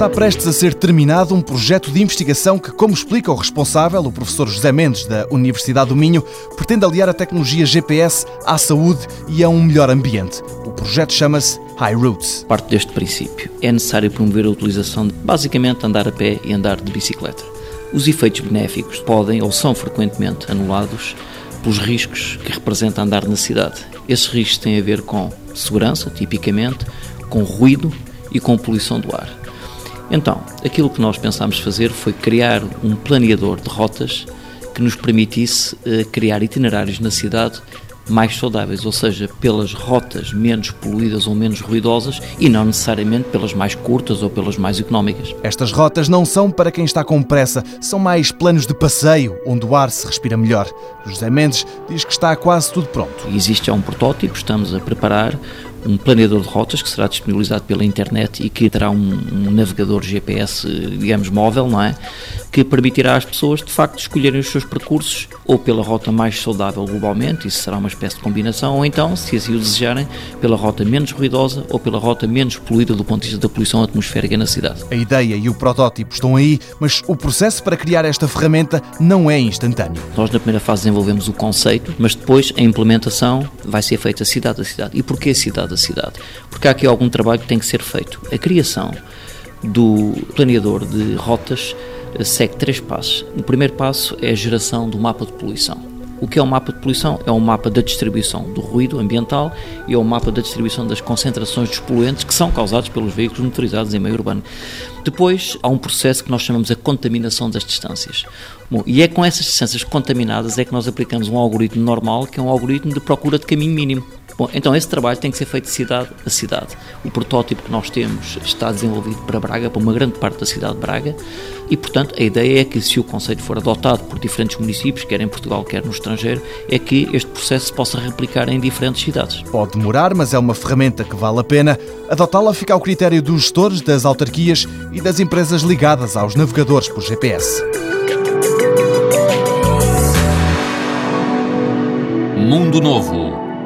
está prestes a ser terminado um projeto de investigação que, como explica o responsável, o professor José Mendes, da Universidade do Minho, pretende aliar a tecnologia GPS à saúde e a um melhor ambiente. O projeto chama-se High Roots. Parte deste princípio. É necessário promover a utilização de, basicamente, andar a pé e andar de bicicleta. Os efeitos benéficos podem ou são frequentemente anulados pelos riscos que representa andar na cidade. Esses riscos têm a ver com segurança, tipicamente, com ruído e com poluição do ar. Então, aquilo que nós pensámos fazer foi criar um planeador de rotas que nos permitisse eh, criar itinerários na cidade mais saudáveis, ou seja, pelas rotas menos poluídas ou menos ruidosas e não necessariamente pelas mais curtas ou pelas mais económicas. Estas rotas não são para quem está com pressa, são mais planos de passeio, onde o ar se respira melhor. José Mendes diz que está quase tudo pronto. Existe já um protótipo, estamos a preparar um planeador de rotas que será disponibilizado pela internet e que terá um, um, navegador GPS, digamos, móvel, não é? Que permitirá às pessoas, de facto, escolherem os seus percursos ou pela rota mais saudável globalmente, isso será uma espécie de combinação, ou então, se assim o desejarem, pela rota menos ruidosa ou pela rota menos poluída do ponto de vista da poluição atmosférica na cidade. A ideia e o protótipo estão aí, mas o processo para criar esta ferramenta não é instantâneo. Nós, na primeira fase, desenvolvemos o conceito, mas depois a implementação vai ser feita cidade a cidade. E porquê cidade da cidade. Porque há aqui algum trabalho que tem que ser feito. A criação do planeador de rotas eh, segue três passos. O primeiro passo é a geração do mapa de poluição. O que é um mapa de poluição? É um mapa da distribuição do ruído ambiental e é um mapa da distribuição das concentrações dos poluentes que são causados pelos veículos motorizados em meio urbano. Depois há um processo que nós chamamos a contaminação das distâncias. Bom, e é com essas distâncias contaminadas é que nós aplicamos um algoritmo normal, que é um algoritmo de procura de caminho mínimo. Bom, então esse trabalho tem que ser feito de cidade a cidade. O protótipo que nós temos está desenvolvido para Braga, para uma grande parte da cidade de Braga, e portanto a ideia é que se o conceito for adotado por diferentes municípios, quer em Portugal, quer no estrangeiro, é que este processo se possa replicar em diferentes cidades. Pode demorar, mas é uma ferramenta que vale a pena. Adotá-la fica ao critério dos gestores, das autarquias e das empresas ligadas aos navegadores por GPS. Mundo Novo